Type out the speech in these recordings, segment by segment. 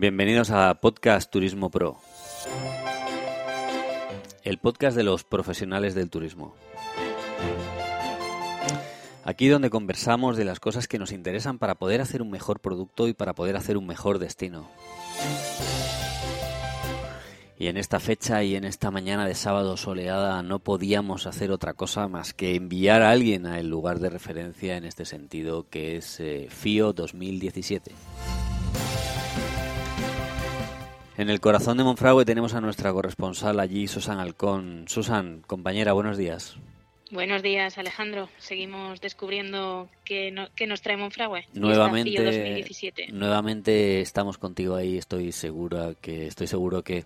Bienvenidos a Podcast Turismo Pro, el podcast de los profesionales del turismo. Aquí donde conversamos de las cosas que nos interesan para poder hacer un mejor producto y para poder hacer un mejor destino. Y en esta fecha y en esta mañana de sábado soleada no podíamos hacer otra cosa más que enviar a alguien al lugar de referencia en este sentido, que es eh, FIO 2017. En el corazón de Monfragüe tenemos a nuestra corresponsal allí, Susan Alcón. Susan, compañera, buenos días. Buenos días, Alejandro. Seguimos descubriendo qué, nos trae Monfragüe. Nuevamente, 2017. nuevamente estamos contigo ahí. Estoy segura que estoy seguro que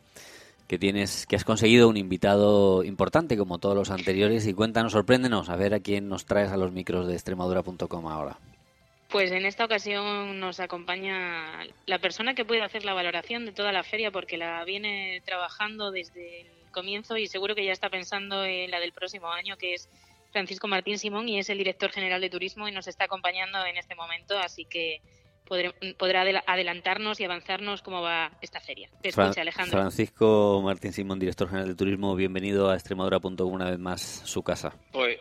que tienes que has conseguido un invitado importante como todos los anteriores y cuéntanos, sorpréndenos a ver a quién nos traes a los micros de extremadura.com ahora. Pues en esta ocasión nos acompaña la persona que puede hacer la valoración de toda la feria porque la viene trabajando desde el comienzo y seguro que ya está pensando en la del próximo año, que es Francisco Martín Simón y es el director general de turismo y nos está acompañando en este momento, así que podrá adelantarnos y avanzarnos cómo va esta feria. Te escucha, Alejandro. Francisco Martín Simón, director general de turismo, bienvenido a Extremadura.com una vez más, su casa. Pues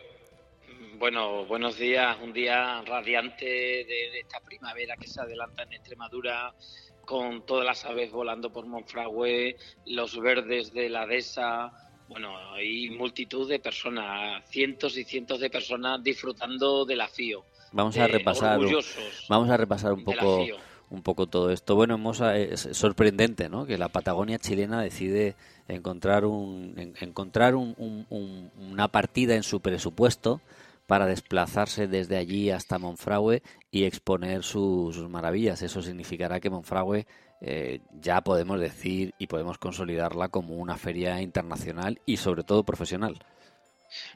bueno, buenos días, un día radiante de, esta primavera que se adelanta en Extremadura, con todas las aves volando por Monfragüe, los verdes de la dehesa, bueno, hay multitud de personas, cientos y cientos de personas disfrutando del afío. Vamos a repasar, vamos a repasar un poco, un poco todo esto. Bueno, es sorprendente, ¿no? Que la Patagonia chilena decide encontrar un, encontrar una partida en su presupuesto para desplazarse desde allí hasta Monfragüe y exponer sus, maravillas. Eso significará que Monfragüe eh, ya podemos decir y podemos consolidarla como una feria internacional y sobre todo profesional.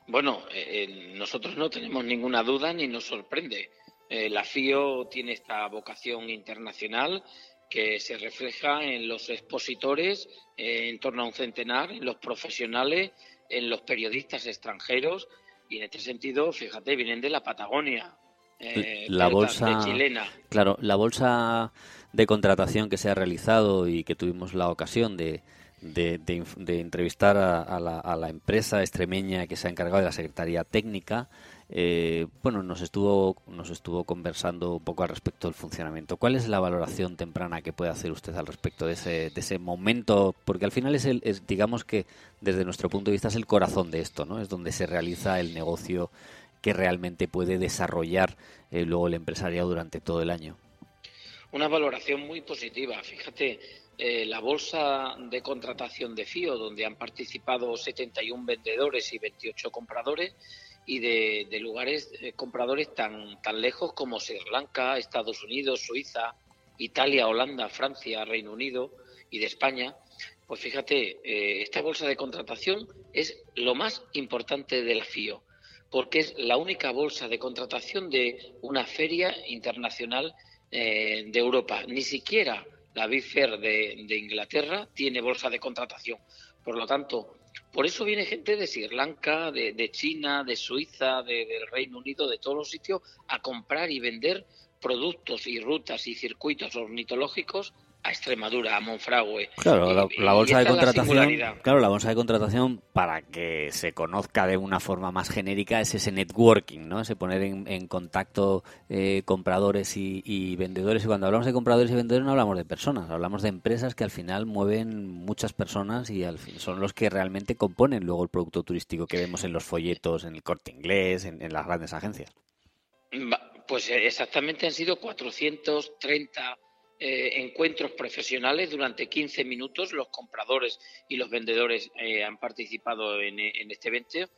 Bueno, eh, nosotros no tenemos ninguna duda ni nos sorprende. Eh, la FIO tiene esta vocación internacional que se refleja en los expositores, en torno a un centenar, en los profesionales, en los periodistas extranjeros y en este sentido, fíjate, vienen de la Patagonia. Eh, la bolsa chilena. Claro, la bolsa de contratación que se ha realizado y que tuvimos la ocasión de, de, entrevistar a, la, a, la, empresa extremeña que se ha encargado de la Secretaría Técnica, eh, bueno, nos estuvo, nos estuvo conversando un poco al respecto del funcionamiento. ¿Cuál es la valoración temprana que puede hacer usted al respecto de ese, momento? Porque al final es, el, digamos que desde nuestro punto de vista es el corazón de esto, ¿no? Es donde se realiza el negocio que realmente puede desarrollar eh, luego el empresariado durante todo el año. Una valoración muy positiva. Fíjate, eh, la bolsa de contratación de FIO, donde han participado 71 vendedores y 28 compradores, y de, lugares eh, compradores tan, tan lejos como Sri Lanka, Estados Unidos, Suiza, Italia, Holanda, Francia, Reino Unido y de España, pues fíjate, eh, esta bolsa de contratación es lo más importante de la FIO, porque es la única bolsa de contratación de una feria internacional eh, de Europa. Ni siquiera la Big de, de Inglaterra tiene bolsa de contratación. Por lo tanto, por eso viene gente de Sri Lanka, de, China, de Suiza, del Reino Unido, de todos los sitios, a comprar y vender productos y rutas y circuitos ornitológicos a Extremadura, a Monfragüe. Claro, la, bolsa de contratación, claro, la bolsa de contratación para que se conozca de una forma más genérica es ese networking, ¿no? Ese poner en, contacto eh, compradores y, vendedores. Y cuando hablamos de compradores y vendedores no hablamos de personas, hablamos de empresas que al final mueven muchas personas y al fin, son los que realmente componen luego el producto turístico que vemos en los folletos, en el corte inglés, en, en las grandes agencias. Pues eh, exactamente han sido 430 eh, encuentros profesionales durante 15 minutos. Los compradores y los vendedores eh, han participado en, este evento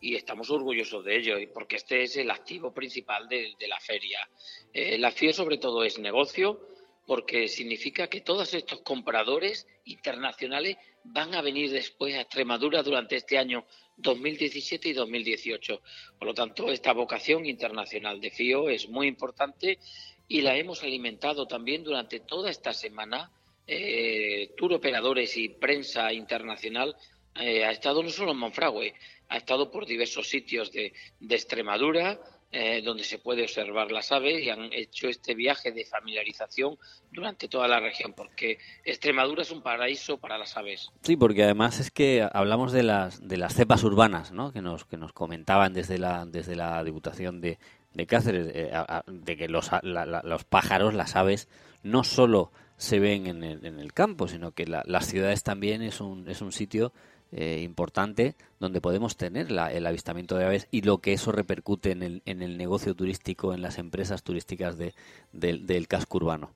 y estamos orgullosos de ello, porque este es el activo principal de, la feria. Eh, la FIE sobre todo es negocio, porque significa que todos estos compradores internacionales van a venir después a Extremadura durante este año 2017 y 2018. Por lo tanto, esta vocación internacional de FIO es muy importante y la hemos alimentado también durante toda esta semana. Eh, tour operadores y prensa internacional eh, ha estado no solo en Monfragüe, ha estado por diversos sitios de, Extremadura, eh, donde se puede observar las aves y han hecho este viaje de familiarización durante toda la región, porque Extremadura es un paraíso para las aves. Sí, porque además es que hablamos de las de las cepas urbanas, ¿no? Que nos que nos comentaban desde la desde la Diputación de, de Cáceres, eh, de que los, los pájaros, las aves, no solo se ven en el, en el campo, sino que las ciudades también es un es un sitio eh, importante donde podemos tener el avistamiento de aves y lo que eso repercute en el, en el negocio turístico, en las empresas turísticas de, del casco urbano.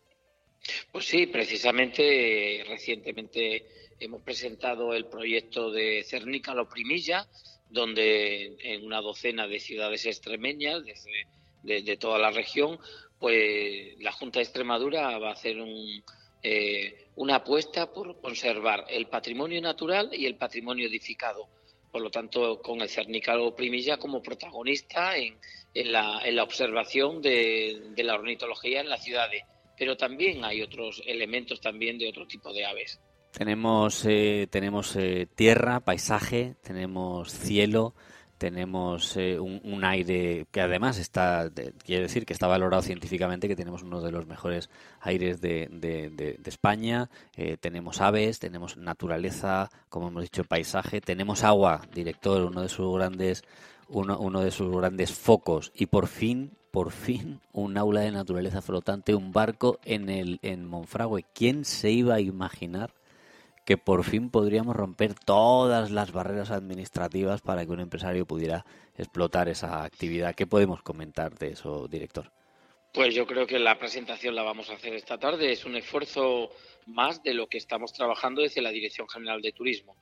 Pues sí, precisamente recientemente hemos presentado el proyecto de Cernícalo Primilla, donde en una docena de ciudades extremeñas desde, de toda la región, pues la Junta de Extremadura va a hacer un, eh, una apuesta por conservar el patrimonio natural y el patrimonio edificado. Por lo tanto, con el Cernícalo Primilla como protagonista en, la, observación de, la ornitología en las ciudades. Pero también hay otros elementos también de otro tipo de aves. Tenemos, eh, tenemos eh, tierra, paisaje, tenemos cielo, tenemos eh, un, aire que además está, quiere decir que está valorado científicamente, que tenemos uno de los mejores aires de, de, España, eh, tenemos aves, tenemos naturaleza, como hemos dicho, paisaje, tenemos agua, director, uno de sus grandes, uno, uno de sus grandes focos, y por fin, por fin, un aula de naturaleza flotante, un barco en el en Monfragüe. ¿Quién se iba a imaginar que por fin podríamos romper todas las barreras administrativas para que un empresario pudiera explotar esa actividad. ¿Qué podemos comentar de eso, director? Pues yo creo que la presentación la vamos a hacer esta tarde. Es un esfuerzo más de lo que estamos trabajando desde la Dirección General de Turismo.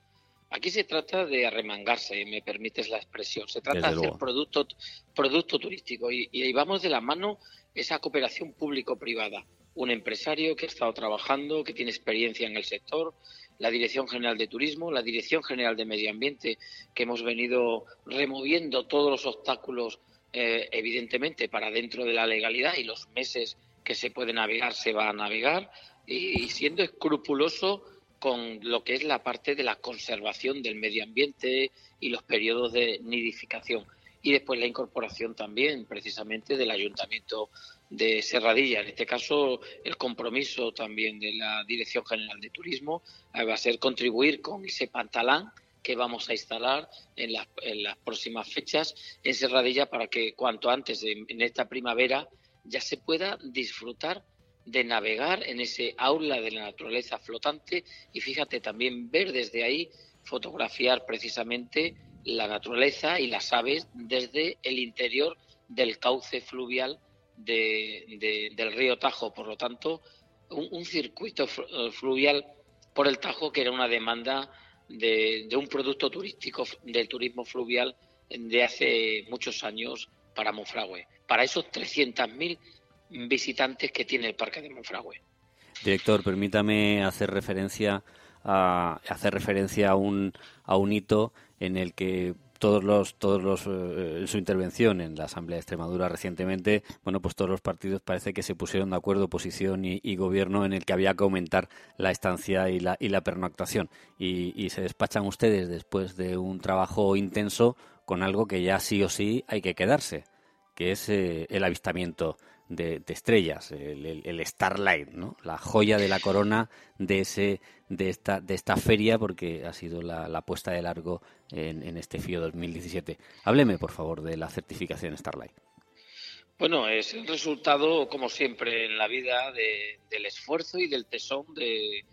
Aquí se trata de arremangarse, me permites la expresión. Se trata de hacer producto, producto turístico y, y ahí vamos de la mano esa cooperación público-privada. Un empresario que ha estado trabajando, que tiene experiencia en el sector, la Dirección General de Turismo, la Dirección General de Medio Ambiente, que hemos venido removiendo todos los obstáculos, eh, evidentemente, para dentro de la legalidad y los meses que se puede navegar se va a navegar y, siendo escrupuloso con lo que es la parte de la conservación del medio ambiente y los periodos de nidificación. Y después la incorporación también, precisamente, del Ayuntamiento de Serradilla. En este caso, el compromiso también de la Dirección General de Turismo eh, va a ser contribuir con ese pantalán que vamos a instalar en las, próximas fechas en Serradilla para que cuanto antes, en, esta primavera, ya se pueda disfrutar de navegar en ese aula de la naturaleza flotante y fíjate también ver desde ahí, fotografiar precisamente la naturaleza y las aves desde el interior del cauce fluvial del río Tajo. Por lo tanto, un, circuito eh, fluvial por el Tajo que era una demanda de, un producto turístico del turismo fluvial de hace muchos años para Monfragüe, para esos 300.000 visitantes que tiene el Parque de Monfragüe. Director, permítame hacer referencia a hacer referencia a un a un hito en el que todos los todos los eh, su intervención en la Asamblea de Extremadura recientemente bueno pues todos los partidos parece que se pusieron de acuerdo oposición y, gobierno en el que había que aumentar la estancia y la y la pernoctación. Y, se despachan ustedes después de un trabajo intenso con algo que ya sí o sí hay que quedarse que es eh, el avistamiento de, estrellas, el, Starlight, ¿no? La joya de la corona de ese de esta de esta feria porque ha sido la, puesta de largo en, este FIO 2017. Hábleme, por favor, de la certificación Starlight. Bueno, es el resultado, como siempre en la vida, del esfuerzo y del tesón de,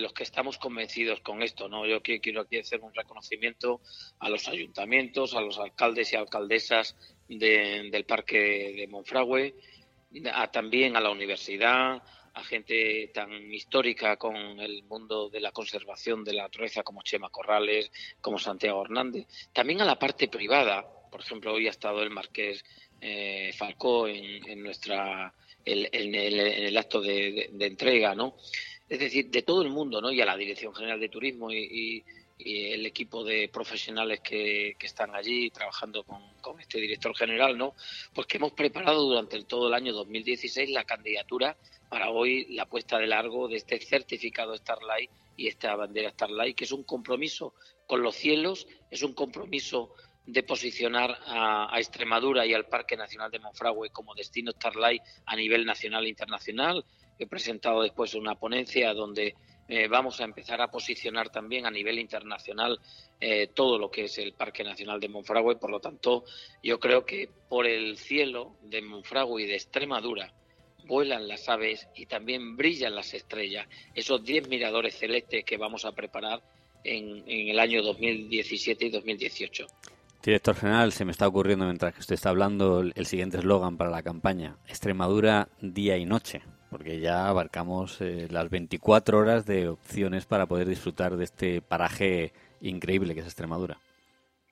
los que estamos convencidos con esto. ¿no? Yo quiero aquí hacer un reconocimiento a los ayuntamientos, a los alcaldes y alcaldesas del Parque de Monfragüe, también a la universidad, a gente tan histórica con el mundo de la conservación de la naturaleza como Chema Corrales, como Santiago Hernández, también a la parte privada. Por ejemplo, hoy ha estado el Marqués eh, Falcó en, nuestra el, en, el, acto de, entrega, ¿no? Es decir, de todo el mundo, ¿no? Y a la Dirección General de Turismo y y el equipo de profesionales que, están allí trabajando con, este director general, ¿no? Pues que hemos preparado durante todo el año 2016 la candidatura para hoy la puesta de largo de este certificado Starlight y esta bandera Starlight, que es un compromiso con los cielos, es un compromiso de posicionar a, Extremadura y al Parque Nacional de Monfragüe como destino Starlight a nivel nacional e internacional. He presentado después una ponencia donde eh, vamos a empezar a posicionar también a nivel internacional eh, todo lo que es el Parque Nacional de Monfragüe. Por lo tanto, yo creo que por el cielo de Monfragüe y de Extremadura vuelan las aves y también brillan las estrellas. Esos 10 miradores celestes que vamos a preparar en, en el año 2017 y 2018. Director General, se me está ocurriendo mientras que usted está hablando el siguiente eslogan para la campaña. Extremadura día y noche, porque ya abarcamos eh, las 24 horas de opciones para poder disfrutar de este paraje increíble que es Extremadura.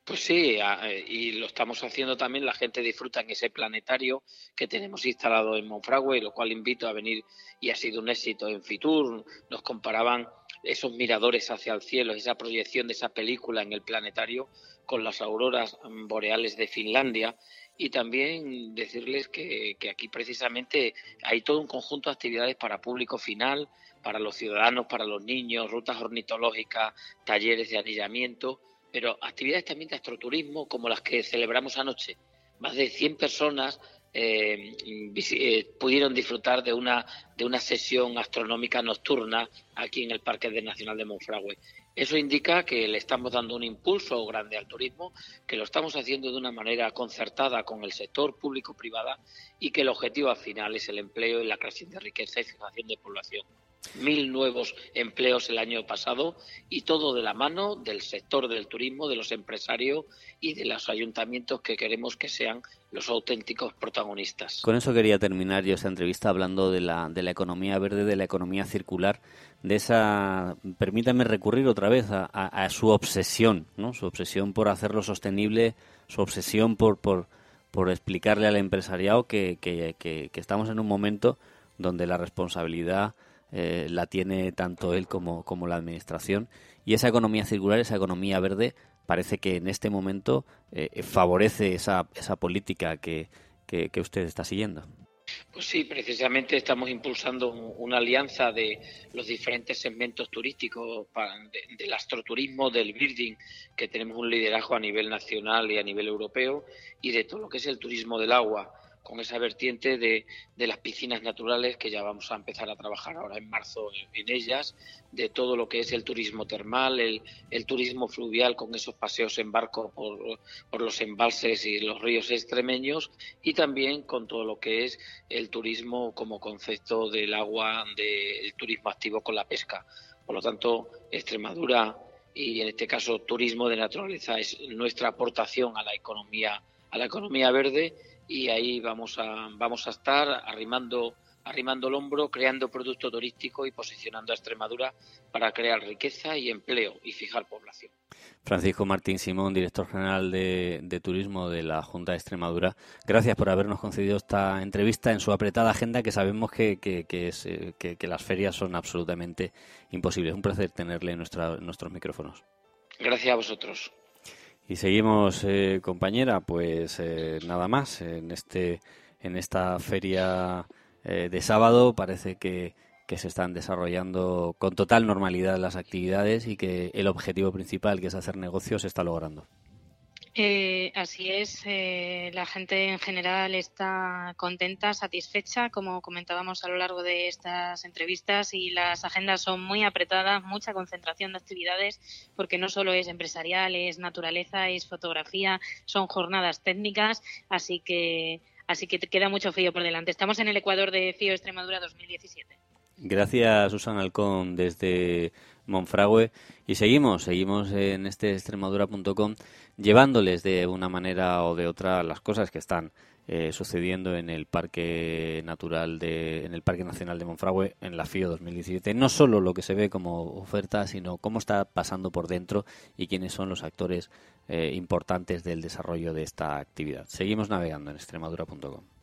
Pues sí, eh, y lo estamos haciendo también. La gente disfruta en ese planetario que tenemos instalado en Monfragüe, lo cual invito a venir y ha sido un éxito en Fitur. Nos comparaban esos miradores hacia el cielo, esa proyección de esa película en el planetario con las auroras boreales de Finlandia y también decirles que, aquí precisamente hay todo un conjunto de actividades para público final, para los ciudadanos, para los niños, rutas ornitológicas, talleres de anillamiento, pero actividades también de astroturismo como las que celebramos anoche. Más de 100 personas eh, eh, pudieron disfrutar de una, de una sesión astronómica nocturna aquí en el Parque Nacional de Monfragüe. Eso indica que le estamos dando un impulso grande al turismo, que lo estamos haciendo de una manera concertada con el sector público-privada y que el objetivo al final es el empleo y la creación de riqueza y fijación de población mil nuevos empleos el año pasado y todo de la mano del sector del turismo, de los empresarios y de los ayuntamientos que queremos que sean los auténticos protagonistas. Con eso quería terminar yo esta entrevista hablando de la, de la economía verde, de la economía circular, de esa, permítame recurrir otra vez a, su obsesión, ¿no? Su obsesión por hacerlo sostenible, su obsesión por, por, por explicarle al empresariado que, que estamos en un momento donde la responsabilidad eh, la tiene tanto él como, como la administración. Y esa economía circular, esa economía verde, parece que en este momento eh, favorece esa, esa política que, que, usted está siguiendo. Pues sí, precisamente estamos impulsando una alianza de los diferentes segmentos turísticos, del astroturismo, del building, que tenemos un liderazgo a nivel nacional y a nivel europeo, y de todo lo que es el turismo del agua con esa vertiente de, de, las piscinas naturales que ya vamos a empezar a trabajar ahora en marzo en, ellas, de todo lo que es el turismo termal, el, el turismo fluvial con esos paseos en barco por, por, los embalses y los ríos extremeños y también con todo lo que es el turismo como concepto del agua, del turismo activo con la pesca. Por lo tanto, Extremadura y en este caso turismo de naturaleza es nuestra aportación a la economía a la economía verde y ahí vamos a, vamos a estar arrimando, arrimando el hombro, creando producto turístico y posicionando a Extremadura para crear riqueza y empleo y fijar población. Francisco Martín Simón, director general de, Turismo de la Junta de Extremadura, gracias por habernos concedido esta entrevista en su apretada agenda que sabemos que, que, es, eh, que, las ferias son absolutamente imposibles. Un placer tenerle en nuestros micrófonos. Gracias a vosotros. Y seguimos, eh, compañera, pues eh, nada más. En, este, en esta feria eh, de sábado parece que, que se están desarrollando con total normalidad las actividades y que el objetivo principal, que es hacer negocios, se está logrando. Eh, así es, eh, la gente en general está contenta, satisfecha, como comentábamos a lo largo de estas entrevistas, y las agendas son muy apretadas, mucha concentración de actividades, porque no solo es empresarial, es naturaleza, es fotografía, son jornadas técnicas, así que, así que queda mucho frío por delante. Estamos en el Ecuador de FIO Extremadura 2017. Gracias, Susana Alcón, desde Monfragüe. Y seguimos, seguimos en este extremadura.com llevándoles de una manera o de otra las cosas que están eh, sucediendo en el Parque Natural de, en el Parque Nacional de Monfragüe en la FIO 2017. No solo lo que se ve como oferta, sino cómo está pasando por dentro y quiénes son los actores eh, importantes del desarrollo de esta actividad. Seguimos navegando en extremadura.com.